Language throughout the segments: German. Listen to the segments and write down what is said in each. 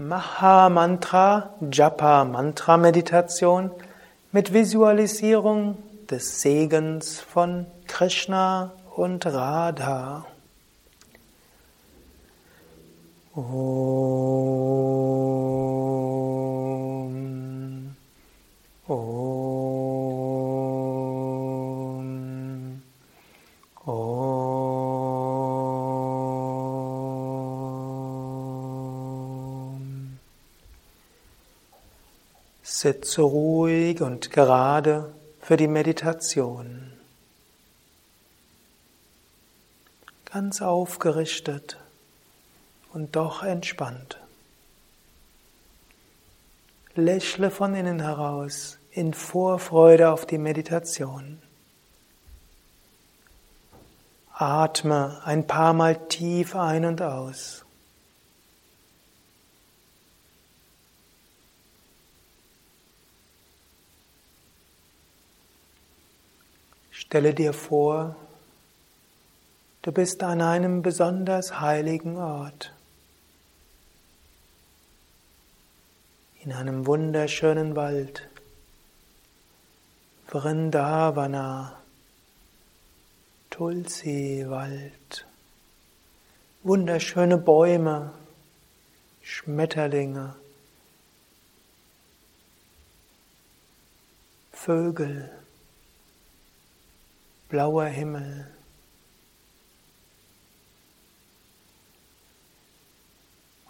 Maha Mantra, Japa Mantra Meditation mit Visualisierung des Segens von Krishna und Radha. Om. Sitze ruhig und gerade für die Meditation. Ganz aufgerichtet und doch entspannt. Lächle von innen heraus in Vorfreude auf die Meditation. Atme ein paar Mal tief ein und aus. Stelle dir vor, du bist an einem besonders heiligen Ort. in einem wunderschönen Wald. Vrindavana, Tulsi-Wald, wunderschöne Bäume, Schmetterlinge, Vögel, blauer Himmel.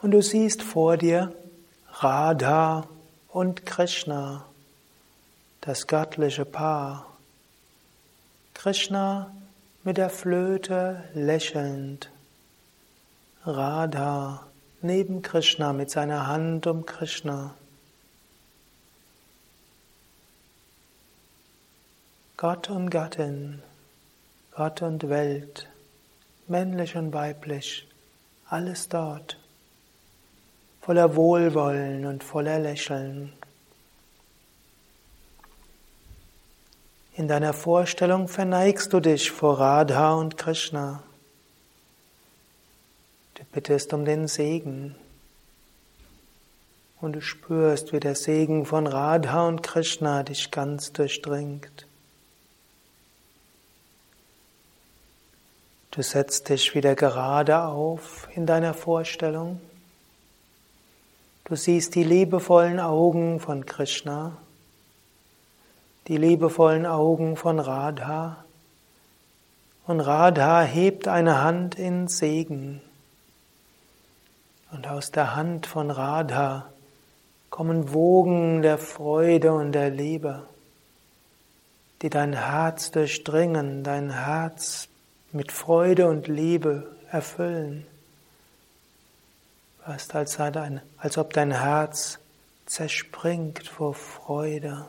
Und du siehst vor dir Radha und Krishna, das göttliche Paar. Krishna mit der Flöte lächelnd. Radha neben Krishna mit seiner Hand um Krishna. Gott und Gattin, Gott und Welt, männlich und weiblich, alles dort voller Wohlwollen und voller Lächeln. In deiner Vorstellung verneigst du dich vor Radha und Krishna. Du bittest um den Segen. Und du spürst, wie der Segen von Radha und Krishna dich ganz durchdringt. Du setzt dich wieder gerade auf in deiner Vorstellung. Du siehst die liebevollen Augen von Krishna, die liebevollen Augen von Radha. Und Radha hebt eine Hand in Segen. Und aus der Hand von Radha kommen Wogen der Freude und der Liebe, die dein Herz durchdringen, dein Herz mit Freude und Liebe erfüllen. Fast als, als ob dein Herz zerspringt vor Freude.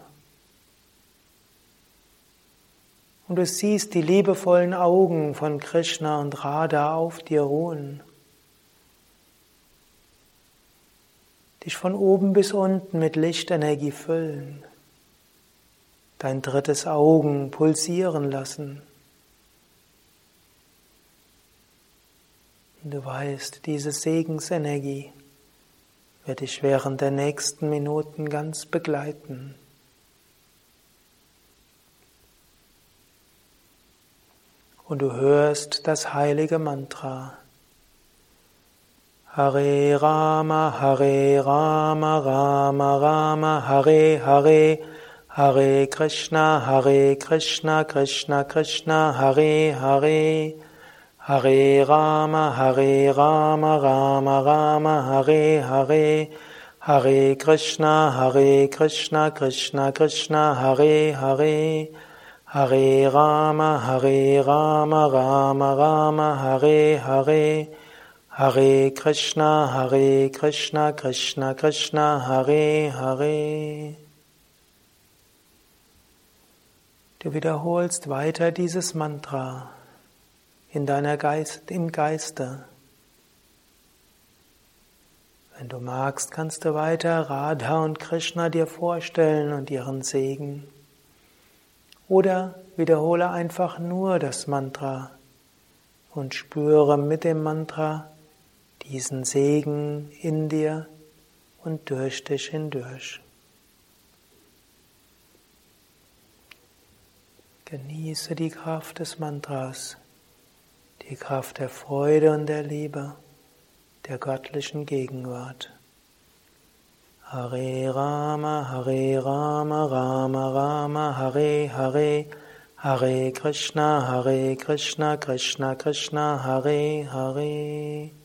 Und du siehst die liebevollen Augen von Krishna und Radha auf dir ruhen. Dich von oben bis unten mit Lichtenergie füllen. Dein drittes Augen pulsieren lassen. Du weißt, diese Segensenergie wird dich während der nächsten Minuten ganz begleiten. Und du hörst das heilige Mantra. Hare Rama, Hare Rama, Rama Rama, Hare Hare, Hare Krishna, Hare Krishna, Krishna Krishna, Hare Hare. Hare Rama, Hare Rama, Rama Rama, Hare Hare, Hare Krishna, Hare Krishna, Krishna Krishna, Hare Hare, Hare Rama, Hare Rama, Rama Rama, Hare Hare, Hare Krishna, Hare Krishna, Krishna Krishna, Hare Hare. Du wiederholst weiter dieses Mantra in deiner Geist, im Geiste. Wenn du magst, kannst du weiter Radha und Krishna dir vorstellen und ihren Segen. Oder wiederhole einfach nur das Mantra und spüre mit dem Mantra diesen Segen in dir, und durch dich hindurch. Genieße die Kraft des Mantras, die Kraft der Freude und der Liebe, der göttlichen Gegenwart. Hare Rama, Hare Rama, Rama Rama, Hare Hare, Hare Krishna, Hare Krishna, Krishna Krishna, Hare Hare.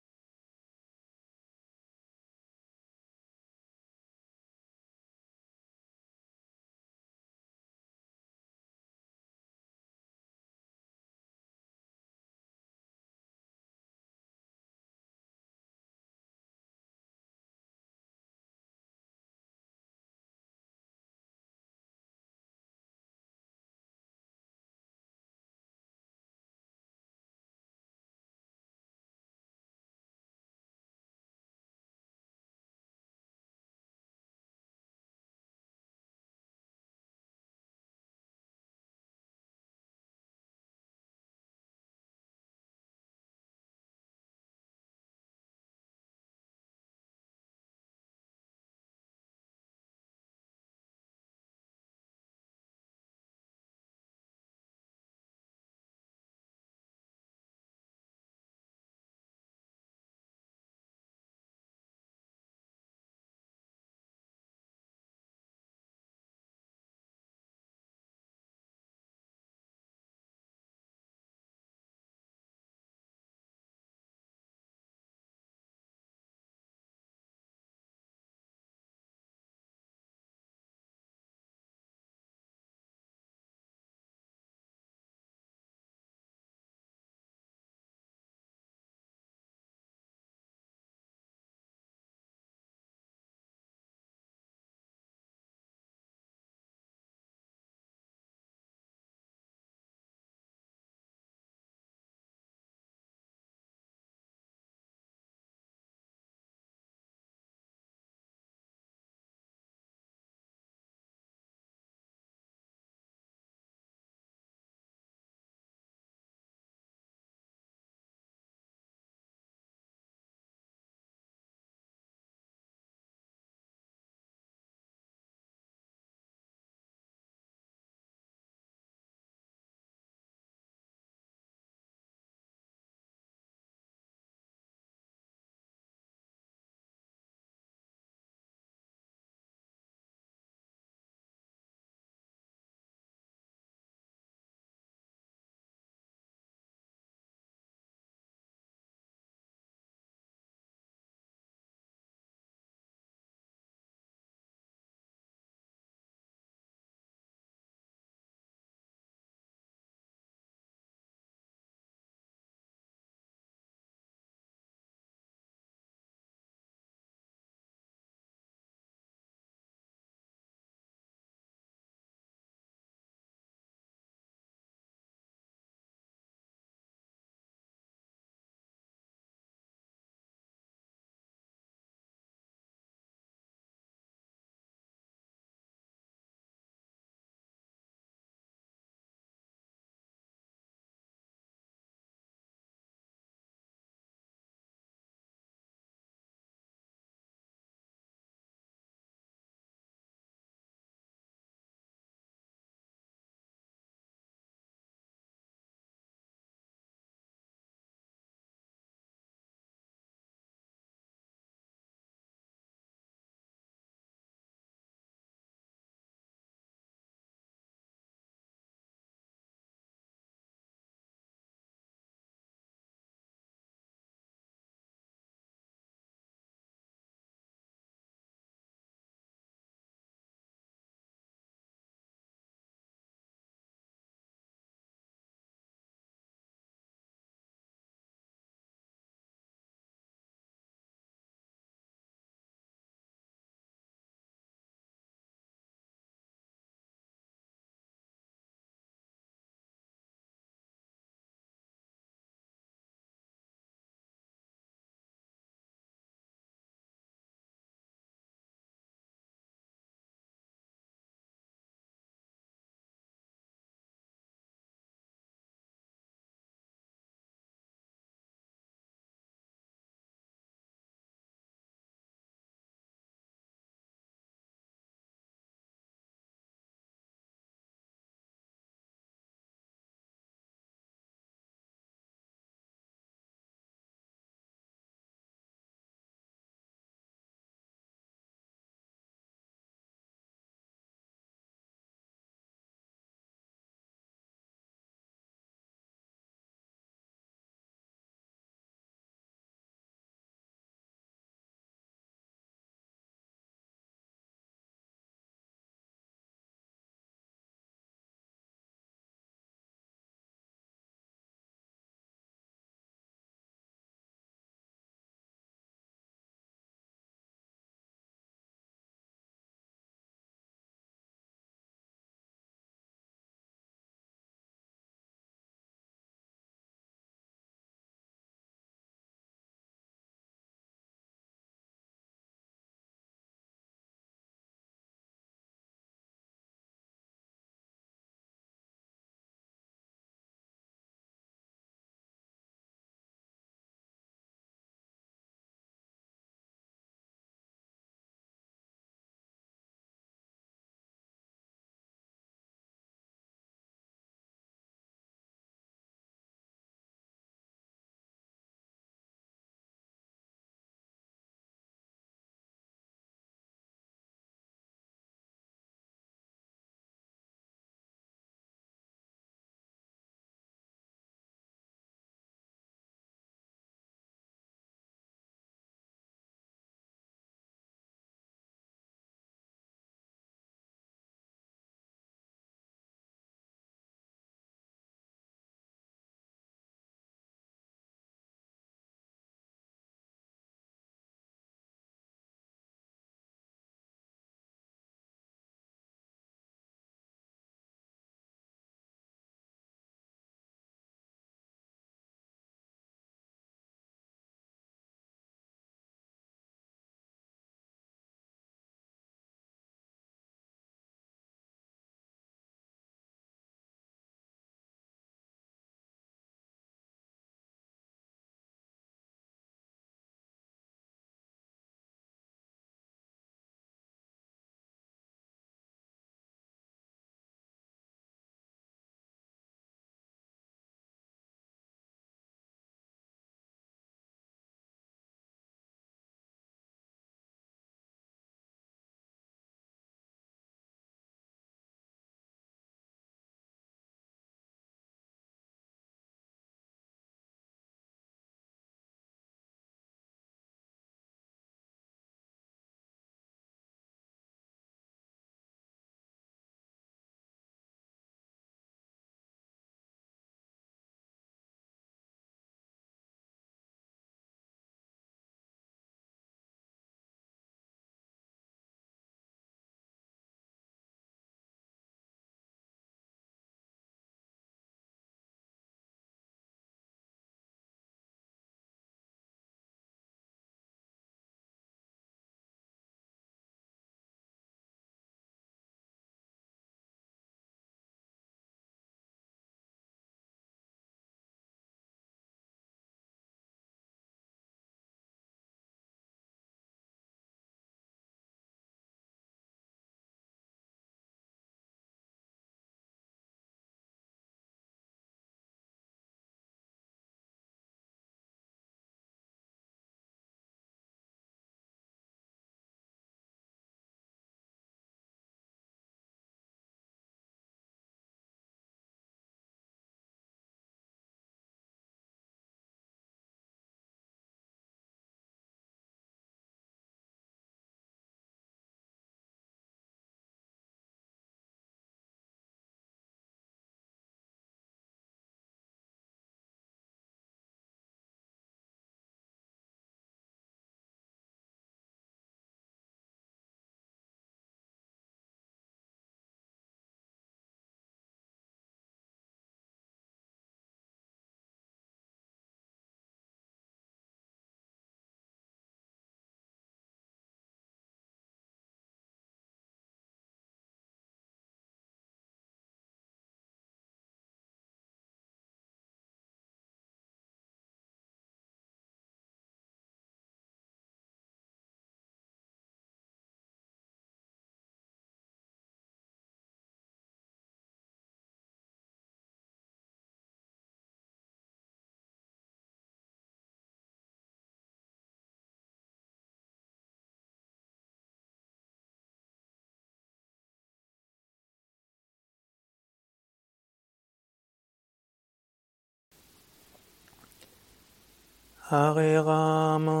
Hare Rama,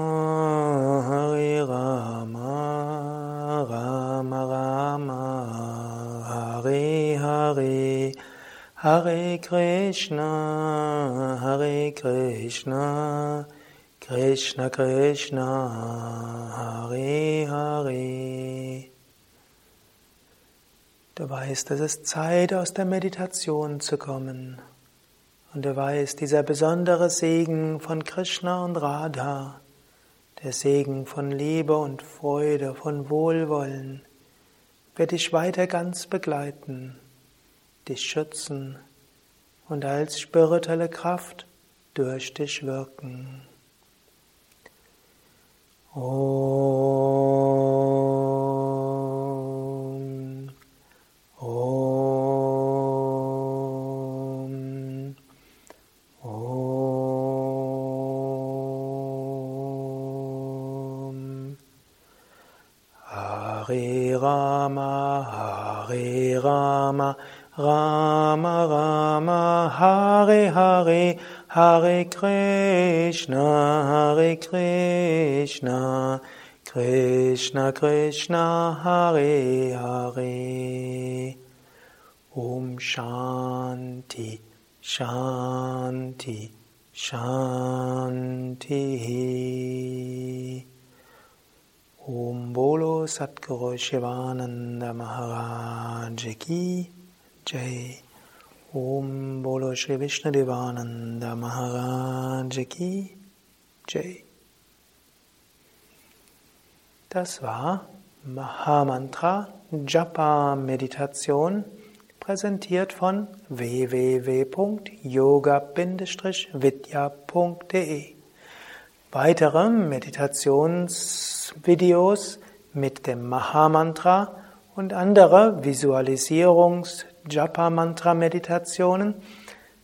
Hare Rama, Rama Rama, Hare Hare, Hare Krishna, Hare Krishna, Krishna Krishna, Hare Hare. Du weißt, es ist Zeit, aus der Meditation zu kommen. Und du weißt, dieser besondere Segen von Krishna und Radha, der Segen von Liebe und Freude, von Wohlwollen, wird dich weiter ganz begleiten, dich schützen und als spirituelle Kraft durch dich wirken. Om. Hare Rama, Hare Rama, Rama Rama, Hare Hare, Hare Krishna, Hare Krishna, Krishna Krishna, Hare Hare. Om Shanti, Shanti, Shanti. Om Bolo Satguru Shivananda Maharaj Ki Jai. Om Bolo Shri Vishnu Devananda Maharaj Ki Jai. Das war Mahamantra Japa Meditation, präsentiert von www.yoga-vidya.de. Weitere Meditationsvideos mit dem Mahamantra und andere Visualisierungs- Japa-Mantra-Meditationen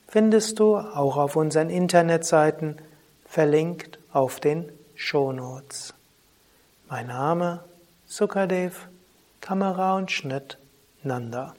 findest du auch auf unseren Internetseiten verlinkt auf den Shownotes. Mein Name Sukadev, Kamera und Schnitt Nanda.